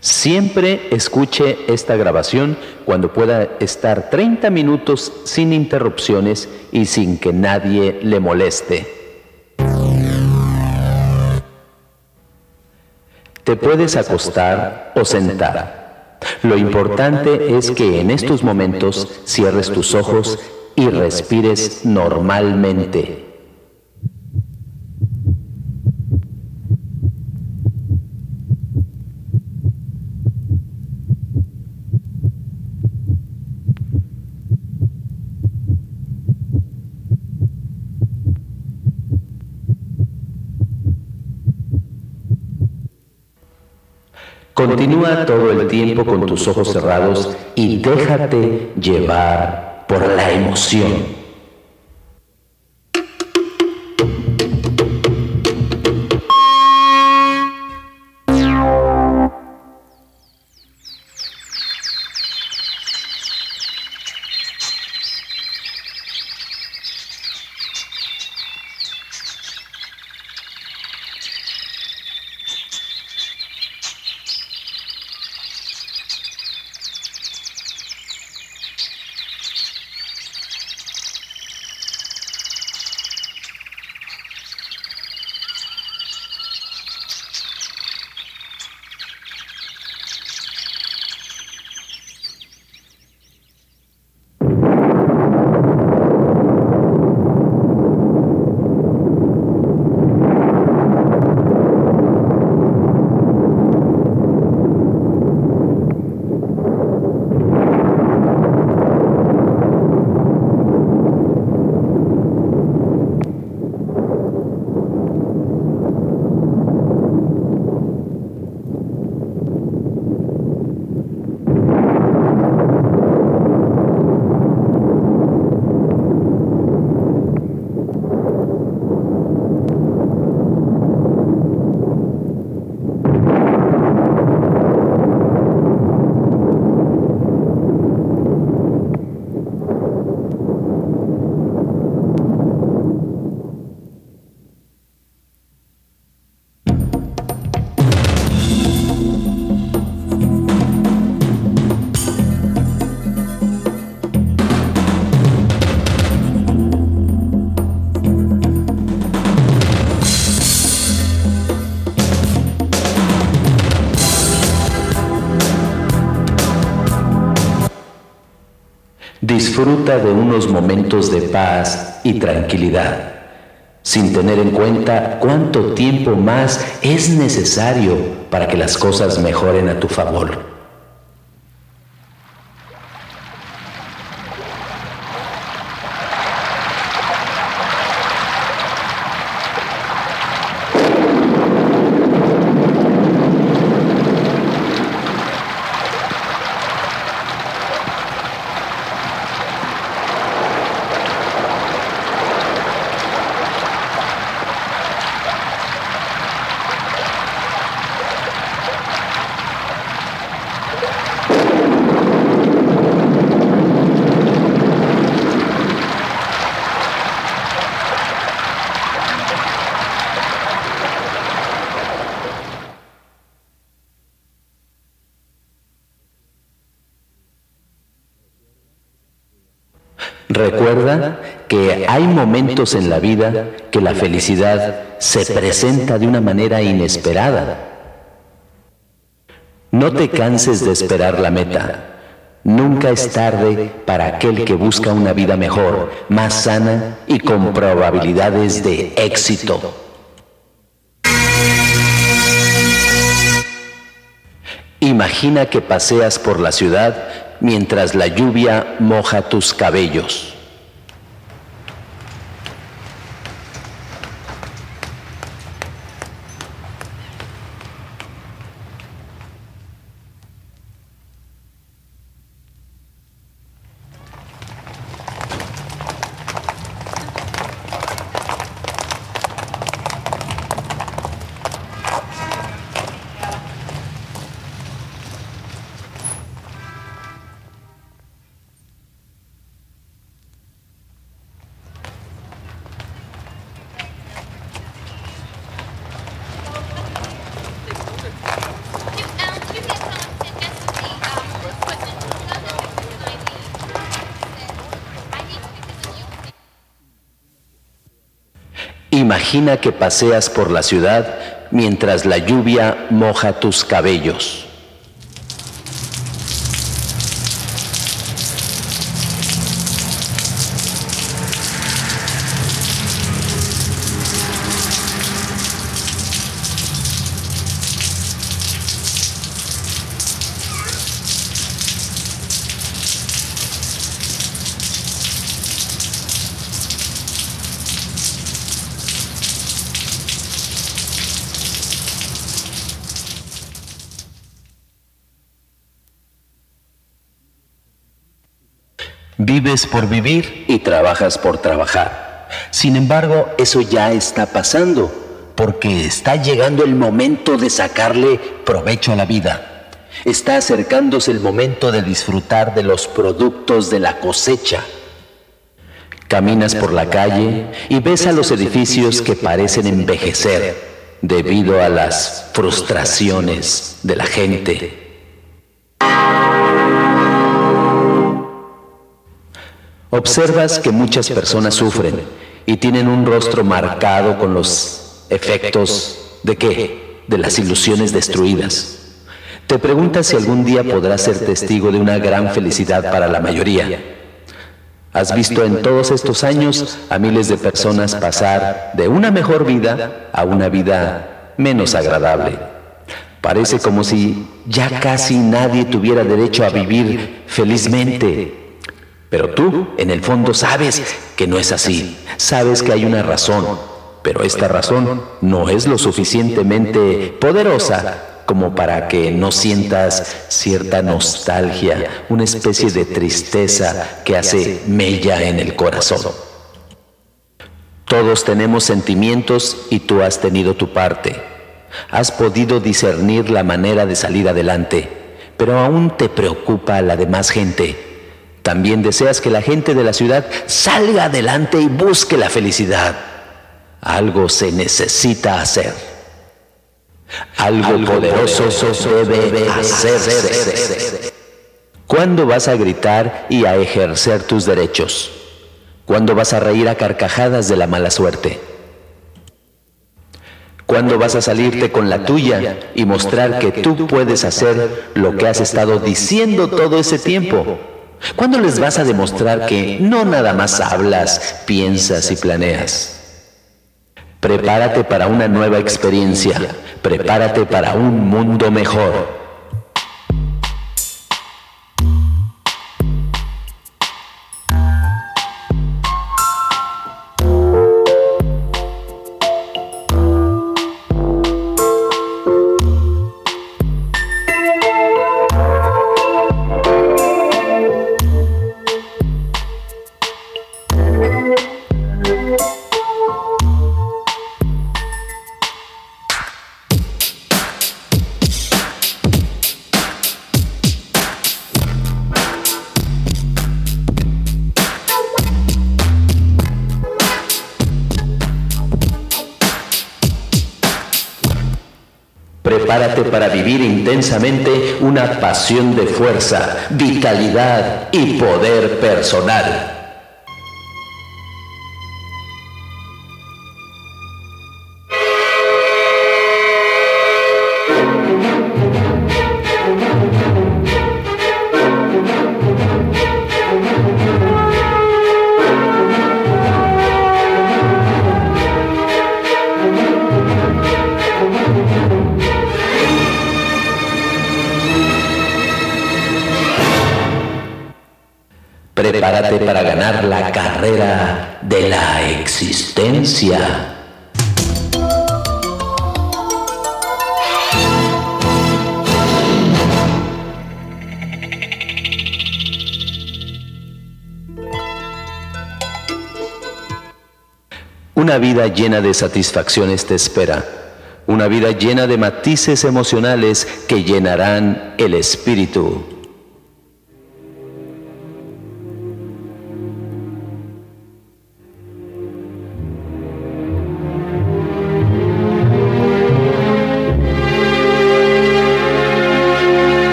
Siempre escuche esta grabación cuando pueda estar 30 minutos sin interrupciones y sin que nadie le moleste. Te puedes acostar o sentar. Lo importante es que en estos momentos cierres tus ojos y respires normalmente. Continúa todo el tiempo con tus ojos cerrados y déjate llevar por la emoción. Disfruta de unos momentos de paz y tranquilidad, sin tener en cuenta cuánto tiempo más es necesario para que las cosas mejoren a tu favor. Recuerda que hay momentos en la vida que la felicidad se presenta de una manera inesperada. No te canses de esperar la meta. Nunca es tarde para aquel que busca una vida mejor, más sana y con probabilidades de éxito. Imagina que paseas por la ciudad mientras la lluvia moja tus cabellos. Imagina que paseas por la ciudad mientras la lluvia moja tus cabellos. Vives por vivir y trabajas por trabajar. Sin embargo, eso ya está pasando, porque está llegando el momento de sacarle provecho a la vida. Está acercándose el momento de disfrutar de los productos de la cosecha. Caminas por la calle y ves a los edificios que parecen envejecer debido a las frustraciones de la gente Observas que muchas personas sufren y tienen un rostro marcado con los efectos de qué? De las ilusiones destruidas. Te preguntas si algún día podrás ser testigo de una gran felicidad para la mayoría. Has visto en todos estos años a miles de personas pasar de una mejor vida a una vida menos agradable. Parece como si ya casi nadie tuviera derecho a vivir felizmente pero tú, en el fondo, sabes que no es así. Sabes que hay una razón, pero esta razón no es lo suficientemente poderosa como para que no sientas cierta nostalgia, una especie de tristeza que hace mella en el corazón. Todos tenemos sentimientos y tú has tenido tu parte. Has podido discernir la manera de salir adelante, pero aún te preocupa la demás gente también deseas que la gente de la ciudad salga adelante y busque la felicidad. Algo se necesita hacer. Algo, poderoso, debe hacerse. ¿Cuándo vas a gritar y a ejercer tus derechos? ¿Cuándo vas a reír a carcajadas de la mala suerte? ¿Cuándo vas a salirte con la tuya y mostrar que tú puedes hacer lo que has estado diciendo todo ese tiempo? ¿Cuándo les vas a demostrar que no nada más hablas, piensas y planeas? Prepárate para una nueva experiencia, prepárate para un mundo mejor. Prepárate para vivir intensamente una pasión de fuerza, vitalidad y poder personal. Una vida llena de satisfacciones te espera. Una vida llena de matices emocionales que llenarán el espíritu.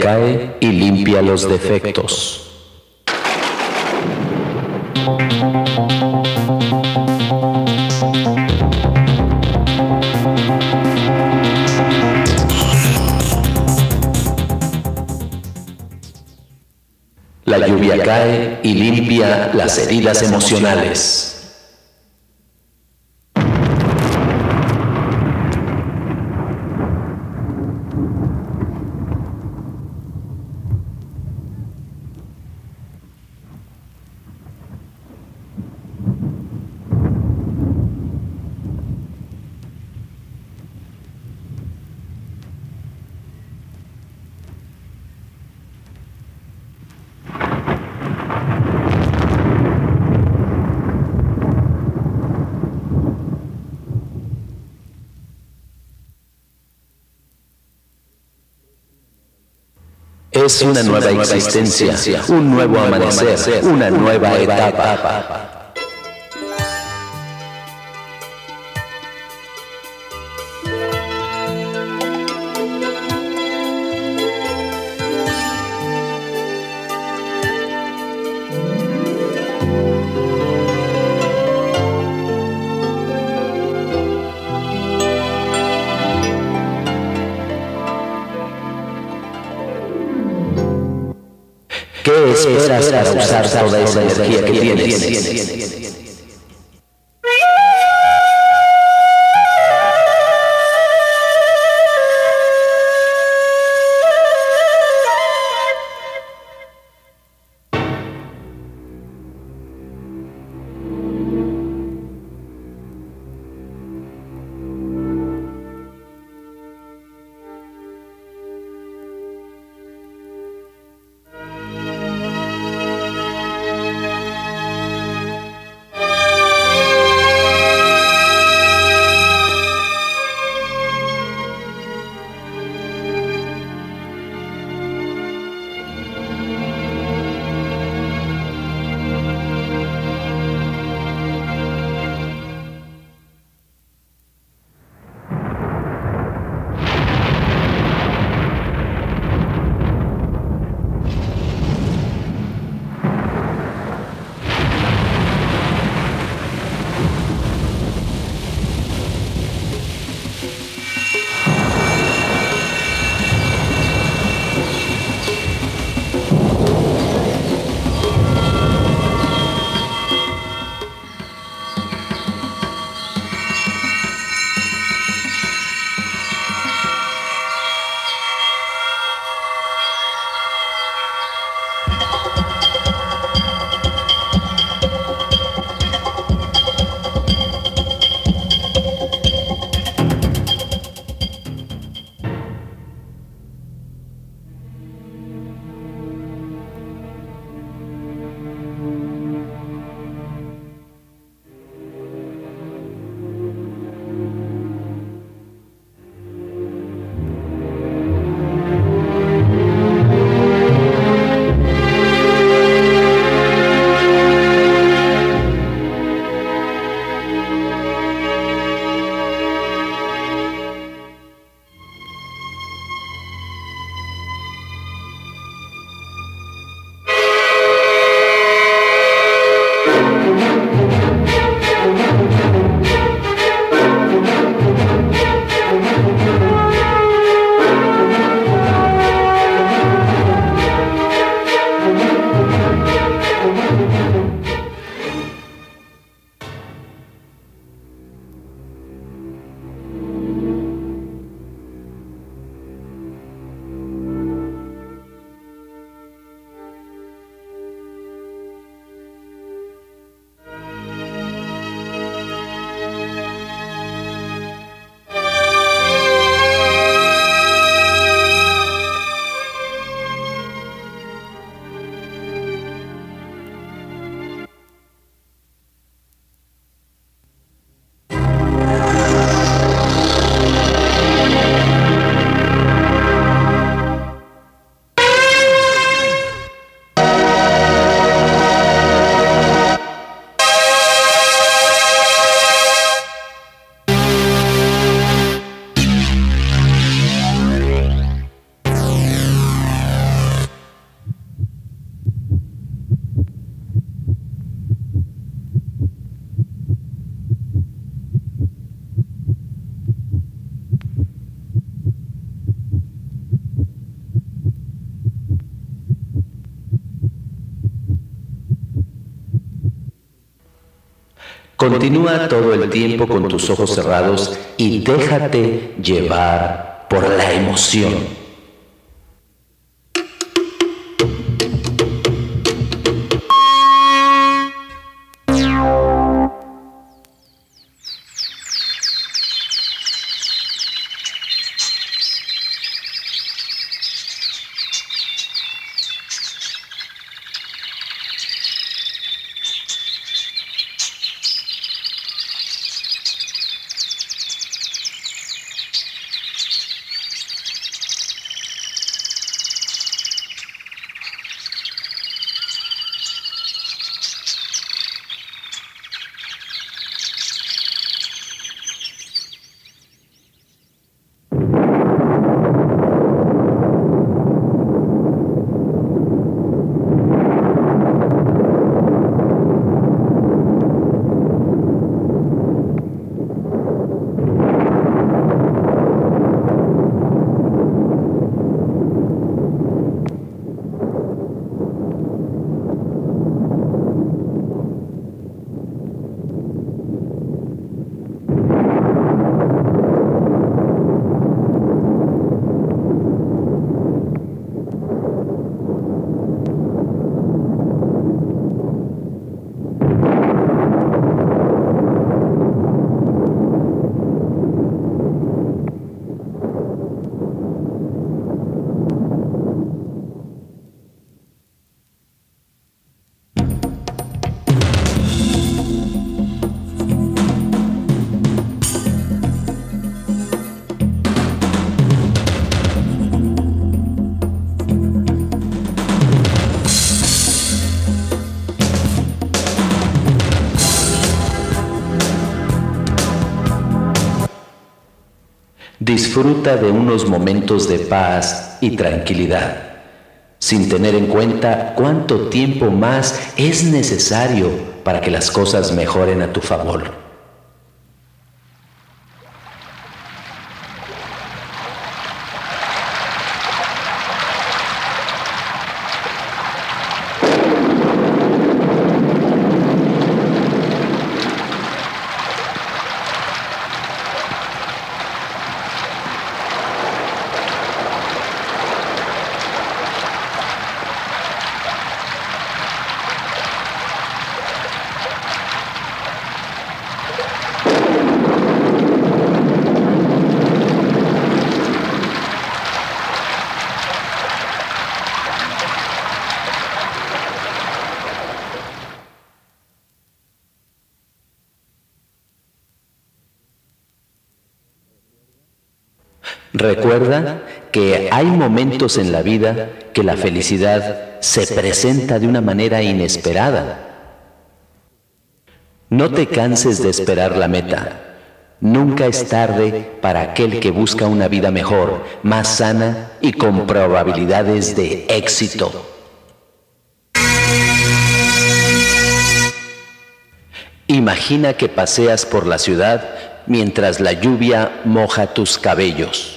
Cae y limpia los defectos. La lluvia cae y limpia las heridas emocionales. Es una nueva existencia, un nuevo amanecer, una nueva etapa. Esperas para usar toda esa energía que tienes? Continúa todo el tiempo con tus ojos cerrados y déjate llevar por la emoción. Disfruta de unos momentos de paz y tranquilidad, sin tener en cuenta cuánto tiempo más es necesario para que las cosas mejoren a tu favor. Recuerda que hay momentos en la vida que la felicidad se presenta de una manera inesperada. No te canses de esperar la meta. Nunca es tarde para aquel que busca una vida mejor, más sana y con probabilidades de éxito. Imagina que paseas por la ciudad mientras la lluvia moja tus cabellos.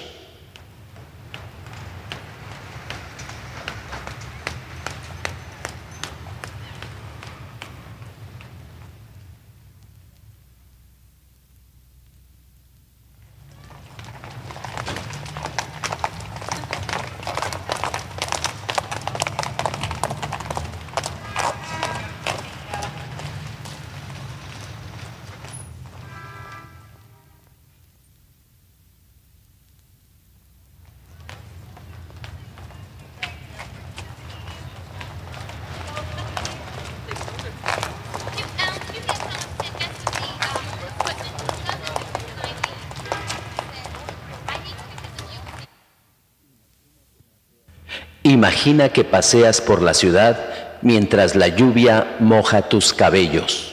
Imagina que paseas por la ciudad mientras la lluvia moja tus cabellos.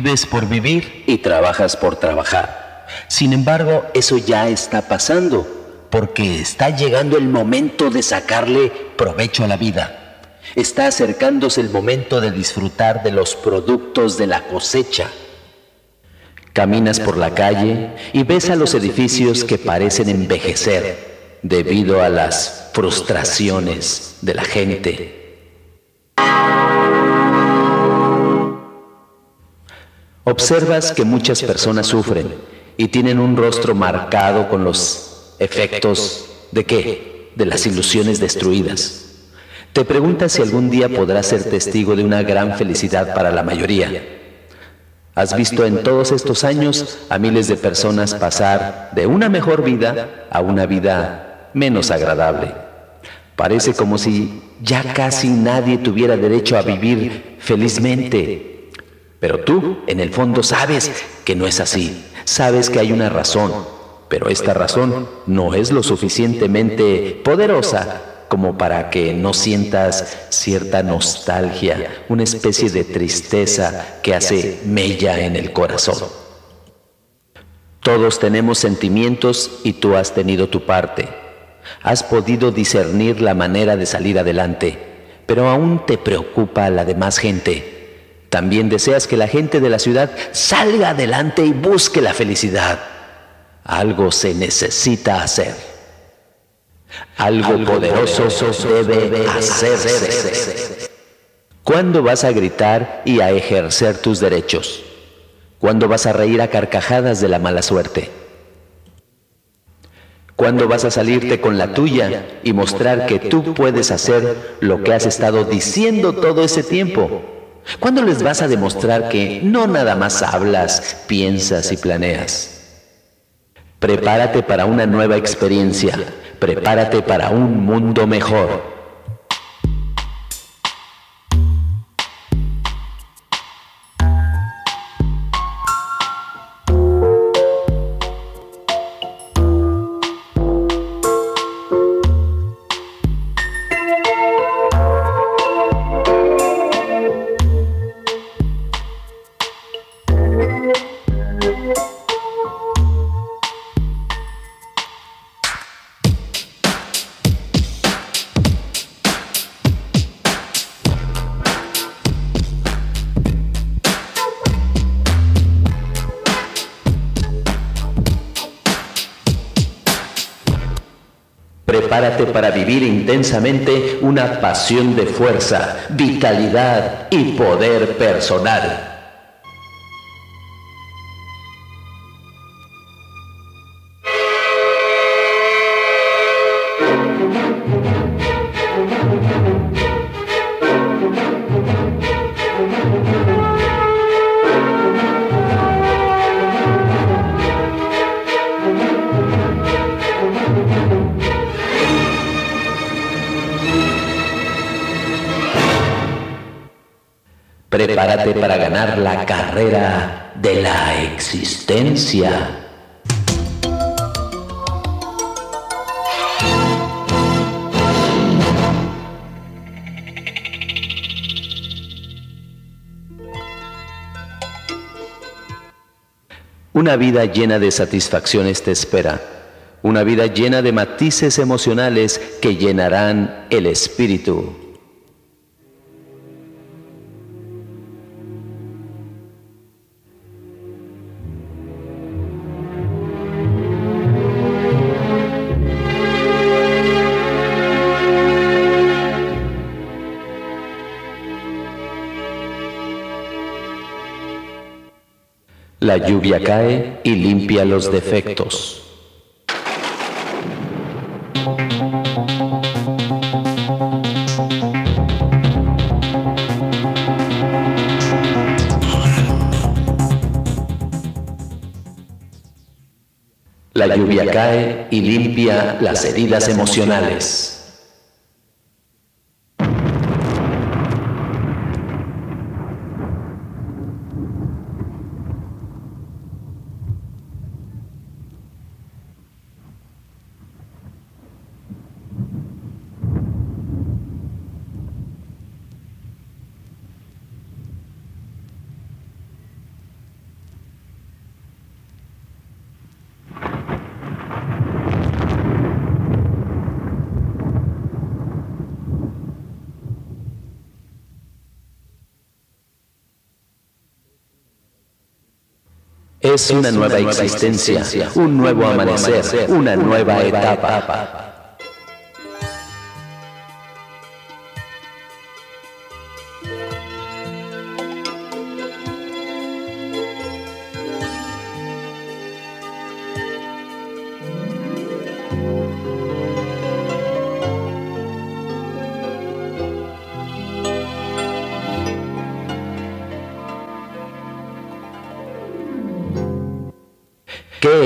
Vives por vivir y trabajas por trabajar. Sin embargo, eso ya está pasando, porque está llegando el momento de sacarle provecho a la vida. Está acercándose el momento de disfrutar de los productos de la cosecha. Caminas por la calle y ves a los edificios que parecen envejecer debido a las frustraciones de la gente. Observas que muchas personas sufren y tienen un rostro marcado con los efectos de qué? De las ilusiones destruidas. Te preguntas si algún día podrás ser testigo de una gran felicidad para la mayoría. Has visto en todos estos años a miles de personas pasar de una mejor vida a una vida menos agradable. Parece como si ya casi nadie tuviera derecho a vivir felizmente pero tú, en el fondo, sabes que no es así. Sabes que hay una razón, pero esta razón no es lo suficientemente poderosa como para que no sientas cierta nostalgia, una especie de tristeza que hace mella en el corazón. Todos tenemos sentimientos y tú has tenido tu parte. Has podido discernir la manera de salir adelante, pero aún te preocupa la demás gente también deseas que la gente de la ciudad salga adelante y busque la felicidad. Algo se necesita hacer. Algo, poderoso, debe hacerse. ¿Cuándo vas a gritar y a ejercer tus derechos? ¿Cuándo vas a reír a carcajadas de la mala suerte? ¿Cuándo vas a salirte con la tuya y mostrar que tú puedes hacer lo que has estado diciendo todo ese tiempo? ¿Cuándo les vas a demostrar que no nada más hablas, piensas y planeas? Prepárate para una nueva experiencia, prepárate para un mundo mejor. Prepárate para vivir intensamente una pasión de fuerza, vitalidad y poder personal. Prepárate para ganar la carrera de la existencia. Una vida llena de satisfacciones te espera. Una vida llena de matices emocionales que llenarán el espíritu. La lluvia cae y limpia los defectos. La lluvia cae y limpia las heridas emocionales. Es una nueva existencia, un nuevo amanecer, una nueva etapa.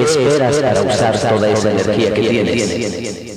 Esperas para usar toda esa energía que tienes?